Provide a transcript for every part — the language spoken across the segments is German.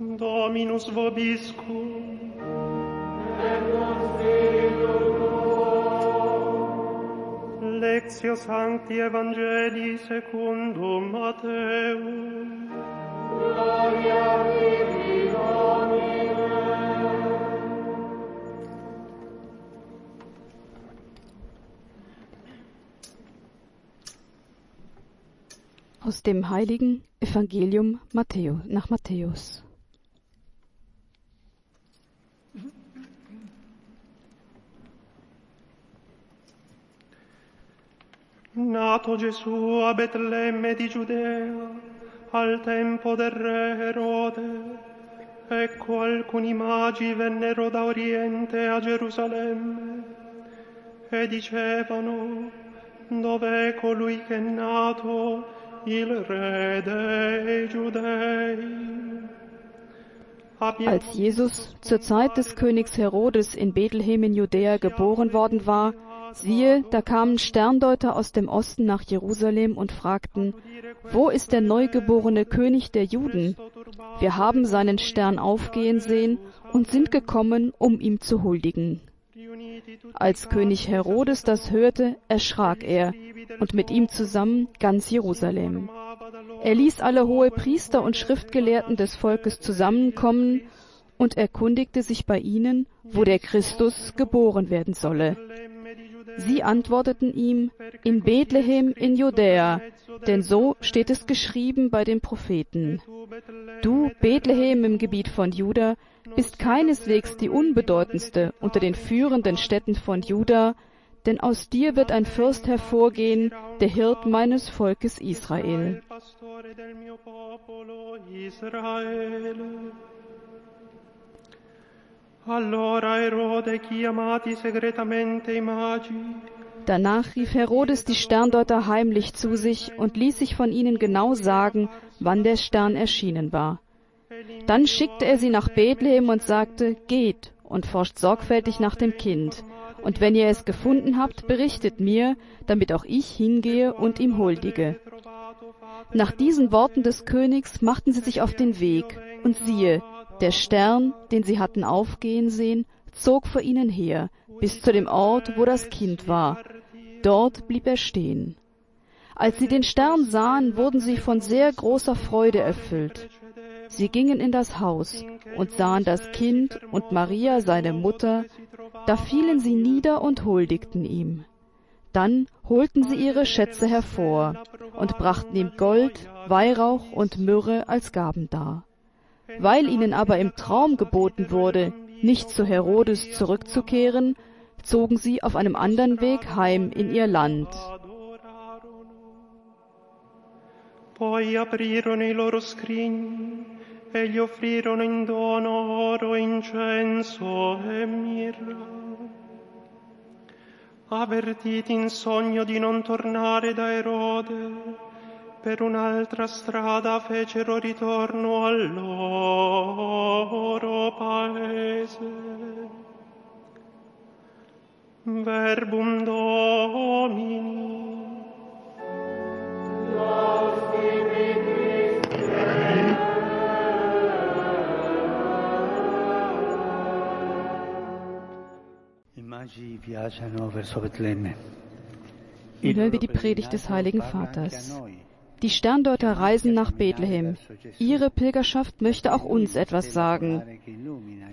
Dominus vobiscum. Lectio Sancti Evangelii secundum Matteum. Aus dem heiligen Evangelium Matthäus, nach Matthäus. Nato Gesù a Betlemme di Giudea, al tempo del re Erode, ecco alcuni magi vennero da Oriente a Gerusalemme e dicevano, dov'è colui che è nato? Als Jesus zur Zeit des Königs Herodes in Bethlehem in Judäa geboren worden war, siehe, da kamen Sterndeuter aus dem Osten nach Jerusalem und fragten, wo ist der neugeborene König der Juden? Wir haben seinen Stern aufgehen sehen und sind gekommen, um ihm zu huldigen. Als König Herodes das hörte, erschrak er, und mit ihm zusammen ganz Jerusalem. Er ließ alle hohe Priester und Schriftgelehrten des Volkes zusammenkommen und erkundigte sich bei ihnen, wo der Christus geboren werden solle. Sie antworteten ihm, in Bethlehem in Judäa, denn so steht es geschrieben bei den Propheten. Du, Bethlehem im Gebiet von Juda, bist keineswegs die unbedeutendste unter den führenden Städten von Juda, denn aus dir wird ein Fürst hervorgehen, der Hirt meines Volkes Israel. Danach rief Herodes die Sterndeuter heimlich zu sich und ließ sich von ihnen genau sagen, wann der Stern erschienen war. Dann schickte er sie nach Bethlehem und sagte, geht und forscht sorgfältig nach dem Kind. Und wenn ihr es gefunden habt, berichtet mir, damit auch ich hingehe und ihm huldige. Nach diesen Worten des Königs machten sie sich auf den Weg, und siehe, der Stern, den sie hatten aufgehen sehen, zog vor ihnen her, bis zu dem Ort, wo das Kind war. Dort blieb er stehen. Als sie den Stern sahen, wurden sie von sehr großer Freude erfüllt. Sie gingen in das Haus und sahen das Kind und Maria, seine Mutter, da fielen sie nieder und huldigten ihm. Dann holten sie ihre Schätze hervor und brachten ihm Gold, Weihrauch und Myrrhe als Gaben dar. Weil ihnen aber im Traum geboten wurde, nicht zu Herodes zurückzukehren, zogen sie auf einem anderen Weg heim in ihr Land. poi aprirono i loro scrigni e gli offrirono in dono oro, incenso e mirra. Avvertiti in sogno di non tornare da Erode, per un'altra strada fecero ritorno al loro paese. Verbum Domini. I magi viaggiano verso Betlemme. Nun hören wir die Predigt des Heiligen Vaters. Die Sterndeuter reisen nach Bethlehem. Ihre Pilgerschaft möchte auch uns etwas sagen.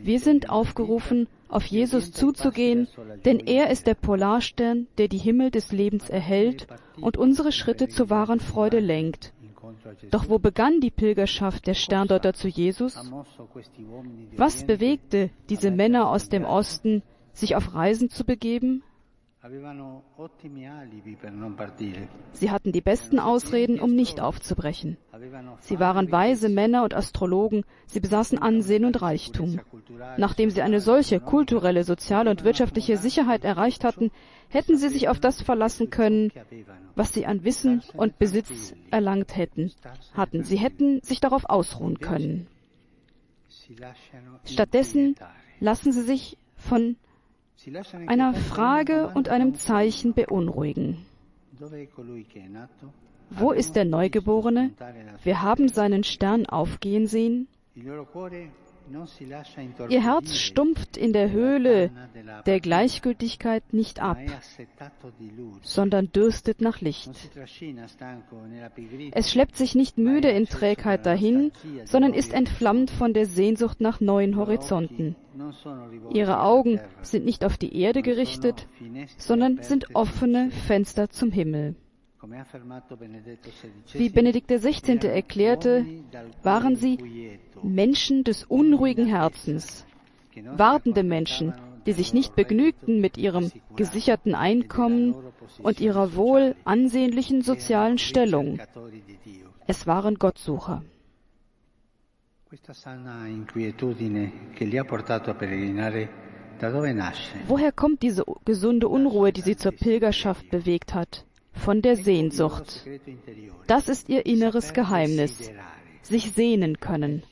Wir sind aufgerufen, auf Jesus zuzugehen, denn er ist der Polarstern, der die Himmel des Lebens erhellt und unsere Schritte zur wahren Freude lenkt. Doch wo begann die Pilgerschaft der Sterndeuter zu Jesus? Was bewegte diese Männer aus dem Osten, sich auf Reisen zu begeben? Sie hatten die besten Ausreden, um nicht aufzubrechen. Sie waren weise Männer und Astrologen, sie besaßen Ansehen und Reichtum. Nachdem sie eine solche kulturelle, soziale und wirtschaftliche Sicherheit erreicht hatten, hätten sie sich auf das verlassen können, was sie an Wissen und Besitz erlangt hätten, hatten. Sie hätten sich darauf ausruhen können. Stattdessen lassen sie sich von einer Frage und einem Zeichen beunruhigen. Wo ist der Neugeborene? Wir haben seinen Stern aufgehen sehen. Ihr Herz stumpft in der Höhle der Gleichgültigkeit nicht ab, sondern dürstet nach Licht. Es schleppt sich nicht müde in Trägheit dahin, sondern ist entflammt von der Sehnsucht nach neuen Horizonten. Ihre Augen sind nicht auf die Erde gerichtet, sondern sind offene Fenster zum Himmel. Wie Benedikt XVI. erklärte, waren sie Menschen des unruhigen Herzens, wartende Menschen, die sich nicht begnügten mit ihrem gesicherten Einkommen und ihrer wohl ansehnlichen sozialen Stellung. Es waren Gottsucher. Woher kommt diese gesunde Unruhe, die sie zur Pilgerschaft bewegt hat? Von der Sehnsucht. Das ist ihr inneres Geheimnis. Sich sehnen können.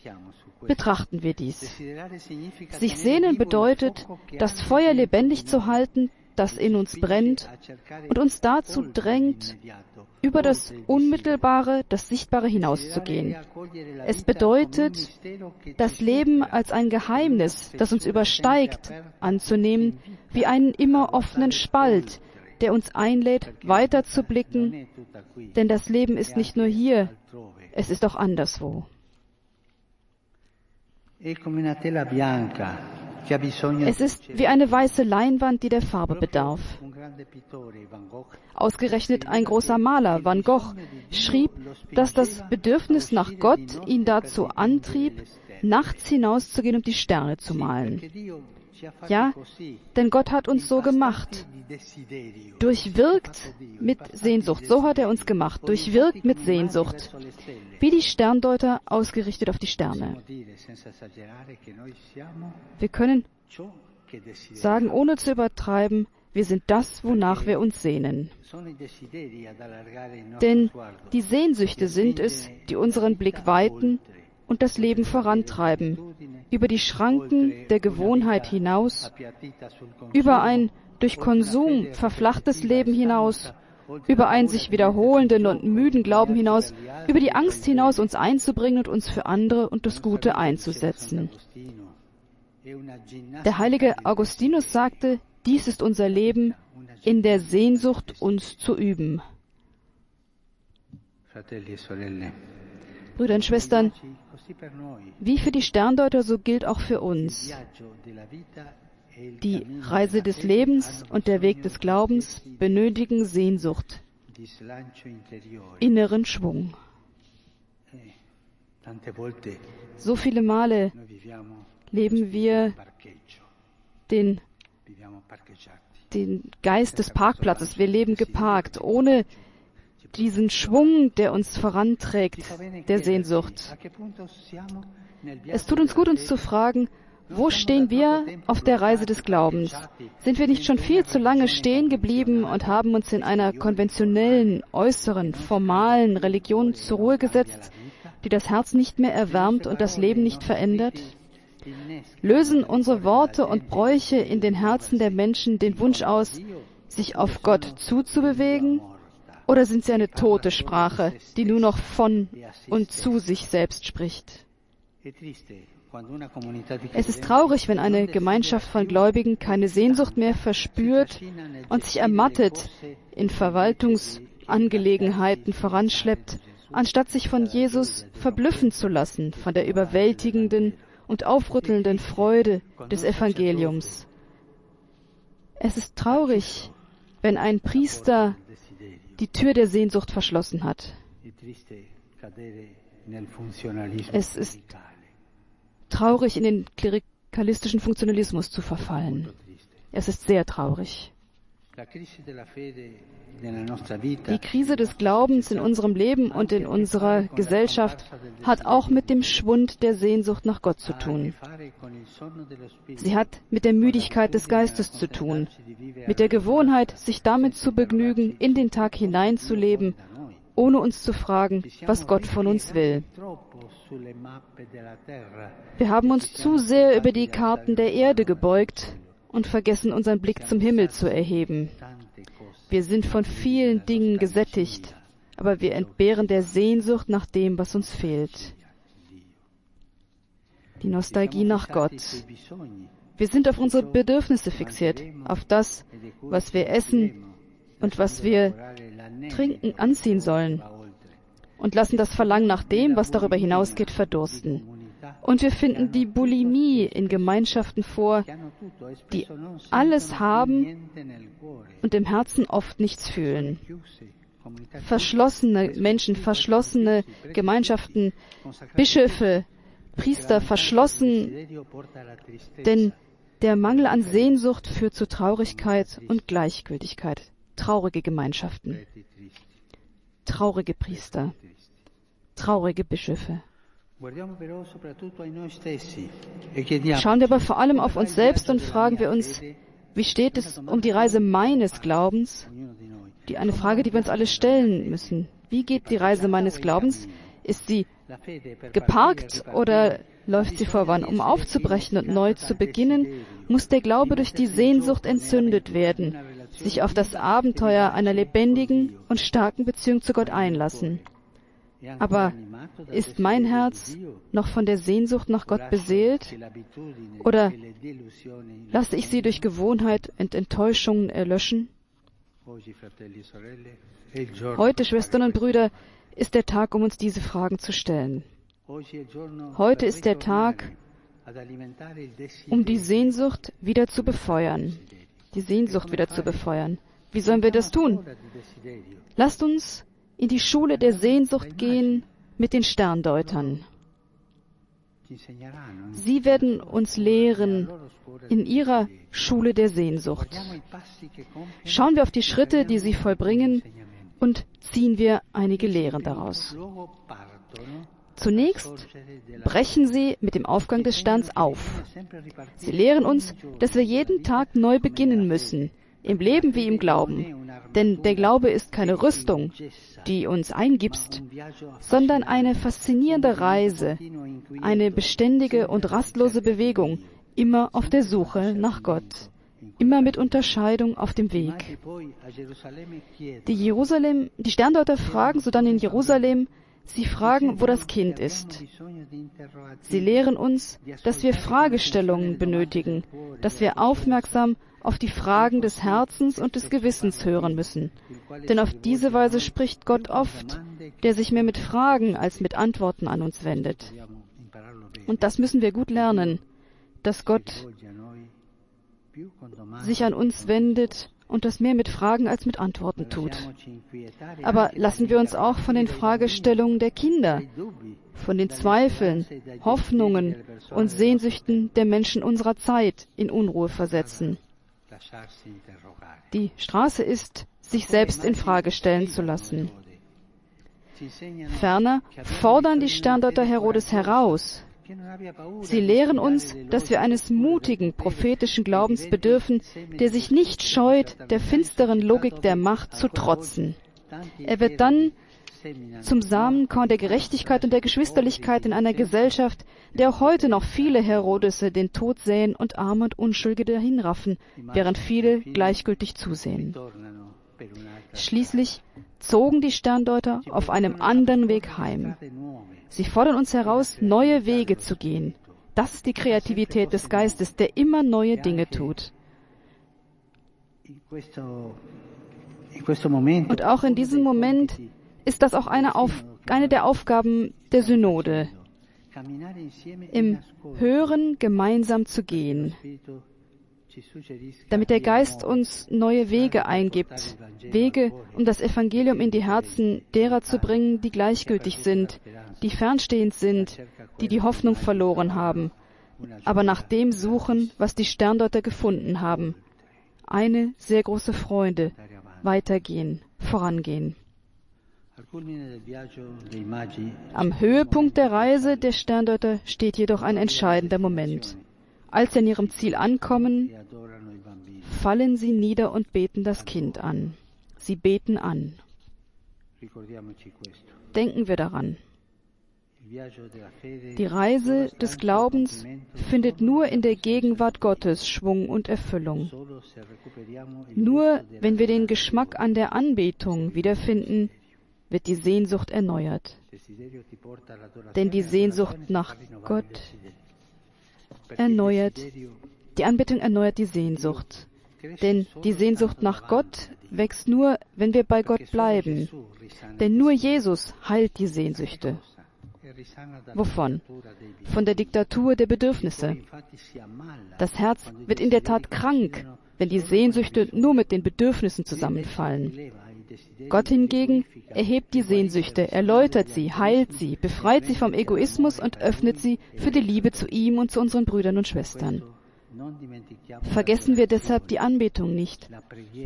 Betrachten wir dies. Sich sehnen bedeutet, das Feuer lebendig zu halten, das in uns brennt und uns dazu drängt, über das Unmittelbare, das Sichtbare hinauszugehen. Es bedeutet, das Leben als ein Geheimnis, das uns übersteigt, anzunehmen, wie einen immer offenen Spalt, der uns einlädt, weiter zu blicken, denn das Leben ist nicht nur hier, es ist auch anderswo. Es ist wie eine weiße Leinwand, die der Farbe bedarf. Ausgerechnet ein großer Maler, Van Gogh, schrieb, dass das Bedürfnis nach Gott ihn dazu antrieb, nachts hinauszugehen, um die Sterne zu malen. Ja, denn Gott hat uns so gemacht. Durchwirkt mit Sehnsucht. So hat er uns gemacht. Durchwirkt mit Sehnsucht. Wie die Sterndeuter ausgerichtet auf die Sterne. Wir können sagen, ohne zu übertreiben, wir sind das, wonach wir uns sehnen. Denn die Sehnsüchte sind es, die unseren Blick weiten und das Leben vorantreiben, über die Schranken der Gewohnheit hinaus, über ein durch Konsum verflachtes Leben hinaus, über einen sich wiederholenden und müden Glauben hinaus, über die Angst hinaus, uns einzubringen und uns für andere und das Gute einzusetzen. Der heilige Augustinus sagte, dies ist unser Leben in der Sehnsucht, uns zu üben. Brüder und Schwestern, wie für die Sterndeuter, so gilt auch für uns. Die Reise des Lebens und der Weg des Glaubens benötigen Sehnsucht, inneren Schwung. So viele Male leben wir den, den Geist des Parkplatzes. Wir leben geparkt, ohne diesen Schwung, der uns voranträgt, der Sehnsucht. Es tut uns gut, uns zu fragen, wo stehen wir auf der Reise des Glaubens? Sind wir nicht schon viel zu lange stehen geblieben und haben uns in einer konventionellen, äußeren, formalen Religion zur Ruhe gesetzt, die das Herz nicht mehr erwärmt und das Leben nicht verändert? Lösen unsere Worte und Bräuche in den Herzen der Menschen den Wunsch aus, sich auf Gott zuzubewegen oder sind sie eine tote Sprache, die nur noch von und zu sich selbst spricht? Es ist traurig, wenn eine Gemeinschaft von Gläubigen keine Sehnsucht mehr verspürt und sich ermattet in Verwaltungsangelegenheiten voranschleppt, anstatt sich von Jesus verblüffen zu lassen, von der überwältigenden und aufrüttelnden Freude des Evangeliums. Es ist traurig, wenn ein Priester die Tür der Sehnsucht verschlossen hat. Es ist traurig, in den klerikalistischen Funktionalismus zu verfallen. Es ist sehr traurig. Die Krise des Glaubens in unserem Leben und in unserer Gesellschaft hat auch mit dem Schwund der Sehnsucht nach Gott zu tun. Sie hat mit der Müdigkeit des Geistes zu tun, mit der Gewohnheit, sich damit zu begnügen, in den Tag hineinzuleben, ohne uns zu fragen, was Gott von uns will. Wir haben uns zu sehr über die Karten der Erde gebeugt und vergessen unseren Blick zum Himmel zu erheben. Wir sind von vielen Dingen gesättigt, aber wir entbehren der Sehnsucht nach dem, was uns fehlt. die Nostalgie nach Gott. Wir sind auf unsere Bedürfnisse fixiert, auf das, was wir essen und was wir trinken, anziehen sollen und lassen das Verlangen nach dem, was darüber hinausgeht, verdursten. Und wir finden die Bulimie in Gemeinschaften vor, die alles haben und im Herzen oft nichts fühlen. Verschlossene Menschen, verschlossene Gemeinschaften, Bischöfe, Priester verschlossen, denn der Mangel an Sehnsucht führt zu Traurigkeit und Gleichgültigkeit. Traurige Gemeinschaften, traurige Priester, traurige Bischöfe. Schauen wir aber vor allem auf uns selbst und fragen wir uns, wie steht es um die Reise meines Glaubens? Die eine Frage, die wir uns alle stellen müssen. Wie geht die Reise meines Glaubens? Ist sie geparkt oder läuft sie voran? Um aufzubrechen und neu zu beginnen, muss der Glaube durch die Sehnsucht entzündet werden, sich auf das Abenteuer einer lebendigen und starken Beziehung zu Gott einlassen. Aber ist mein Herz noch von der Sehnsucht nach Gott beseelt? Oder lasse ich sie durch Gewohnheit und Enttäuschungen erlöschen? Heute, Schwestern und Brüder, ist der Tag, um uns diese Fragen zu stellen. Heute ist der Tag, um die Sehnsucht wieder zu befeuern. Die Sehnsucht wieder zu befeuern. Wie sollen wir das tun? Lasst uns in die Schule der Sehnsucht gehen mit den Sterndeutern. Sie werden uns lehren in ihrer Schule der Sehnsucht. Schauen wir auf die Schritte, die sie vollbringen, und ziehen wir einige Lehren daraus. Zunächst brechen sie mit dem Aufgang des Sterns auf. Sie lehren uns, dass wir jeden Tag neu beginnen müssen, im Leben wie im Glauben. Denn der Glaube ist keine Rüstung, die uns eingibst, sondern eine faszinierende Reise, eine beständige und rastlose Bewegung, immer auf der Suche nach Gott, immer mit Unterscheidung auf dem Weg. Die Jerusalem, die Sterndeuter fragen sodann in Jerusalem, Sie fragen, wo das Kind ist. Sie lehren uns, dass wir Fragestellungen benötigen, dass wir aufmerksam auf die Fragen des Herzens und des Gewissens hören müssen. Denn auf diese Weise spricht Gott oft, der sich mehr mit Fragen als mit Antworten an uns wendet. Und das müssen wir gut lernen, dass Gott sich an uns wendet und das mehr mit Fragen als mit Antworten tut. Aber lassen wir uns auch von den Fragestellungen der Kinder, von den Zweifeln, Hoffnungen und Sehnsüchten der Menschen unserer Zeit in Unruhe versetzen. Die Straße ist, sich selbst in Frage stellen zu lassen. Ferner fordern die Sterndeuter Herodes heraus. Sie lehren uns, dass wir eines mutigen prophetischen Glaubens bedürfen, der sich nicht scheut, der finsteren Logik der Macht zu trotzen. Er wird dann zum Samenkorn der Gerechtigkeit und der Geschwisterlichkeit in einer Gesellschaft, der auch heute noch viele Herodese den Tod säen und Arme und Unschuldige dahinraffen, während viele gleichgültig zusehen. Schließlich zogen die Sterndeuter auf einem anderen Weg heim. Sie fordern uns heraus, neue Wege zu gehen. Das ist die Kreativität des Geistes, der immer neue Dinge tut. Und auch in diesem Moment ist das auch eine, Auf, eine der Aufgaben der Synode, im Hören gemeinsam zu gehen, damit der Geist uns neue Wege eingibt, Wege, um das Evangelium in die Herzen derer zu bringen, die gleichgültig sind, die fernstehend sind, die die Hoffnung verloren haben, aber nach dem suchen, was die Sterndeuter gefunden haben. Eine sehr große Freude, weitergehen, vorangehen. Am Höhepunkt der Reise der Sterndeuter steht jedoch ein entscheidender Moment. Als sie an ihrem Ziel ankommen, fallen sie nieder und beten das Kind an. Sie beten an. Denken wir daran. Die Reise des Glaubens findet nur in der Gegenwart Gottes Schwung und Erfüllung. Nur wenn wir den Geschmack an der Anbetung wiederfinden, wird die Sehnsucht erneuert. Denn die Sehnsucht nach Gott erneuert, die Anbetung erneuert die Sehnsucht. Denn die Sehnsucht nach Gott wächst nur, wenn wir bei Gott bleiben. Denn nur Jesus heilt die Sehnsüchte. Wovon? Von der Diktatur der Bedürfnisse. Das Herz wird in der Tat krank, wenn die Sehnsüchte nur mit den Bedürfnissen zusammenfallen. Gott hingegen erhebt die Sehnsüchte, erläutert sie, heilt sie, befreit sie vom Egoismus und öffnet sie für die Liebe zu ihm und zu unseren Brüdern und Schwestern. Vergessen wir deshalb die Anbetung nicht,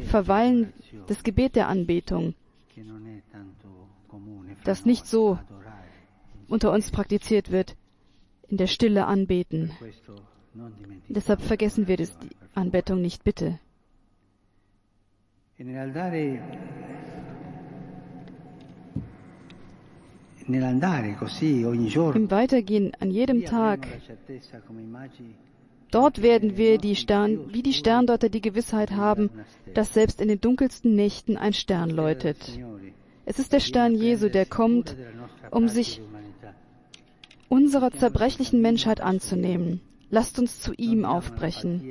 verweilen das Gebet der Anbetung, das nicht so unter uns praktiziert wird, in der Stille anbeten. Deshalb vergessen wir die Anbetung nicht, bitte. Im Weitergehen an jedem Tag, dort werden wir die Stern, wie die Sterndeuter die Gewissheit haben, dass selbst in den dunkelsten Nächten ein Stern läutet. Es ist der Stern Jesu, der kommt, um sich unserer zerbrechlichen Menschheit anzunehmen. Lasst uns zu ihm aufbrechen.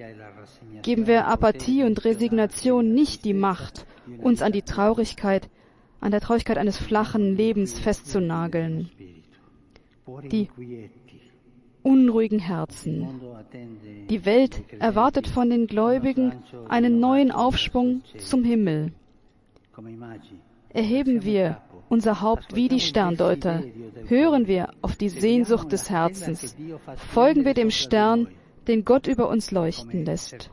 Geben wir Apathie und Resignation nicht die Macht, uns an die Traurigkeit, an der Traurigkeit eines flachen Lebens festzunageln. Die unruhigen Herzen. Die Welt erwartet von den Gläubigen einen neuen Aufschwung zum Himmel. Erheben wir unser Haupt wie die Sterndeuter. Hören wir auf die Sehnsucht des Herzens. Folgen wir dem Stern, den Gott über uns leuchten lässt.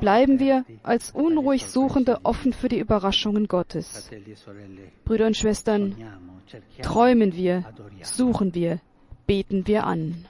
Bleiben wir als unruhig Suchende offen für die Überraschungen Gottes. Brüder und Schwestern, träumen wir, suchen wir, beten wir an.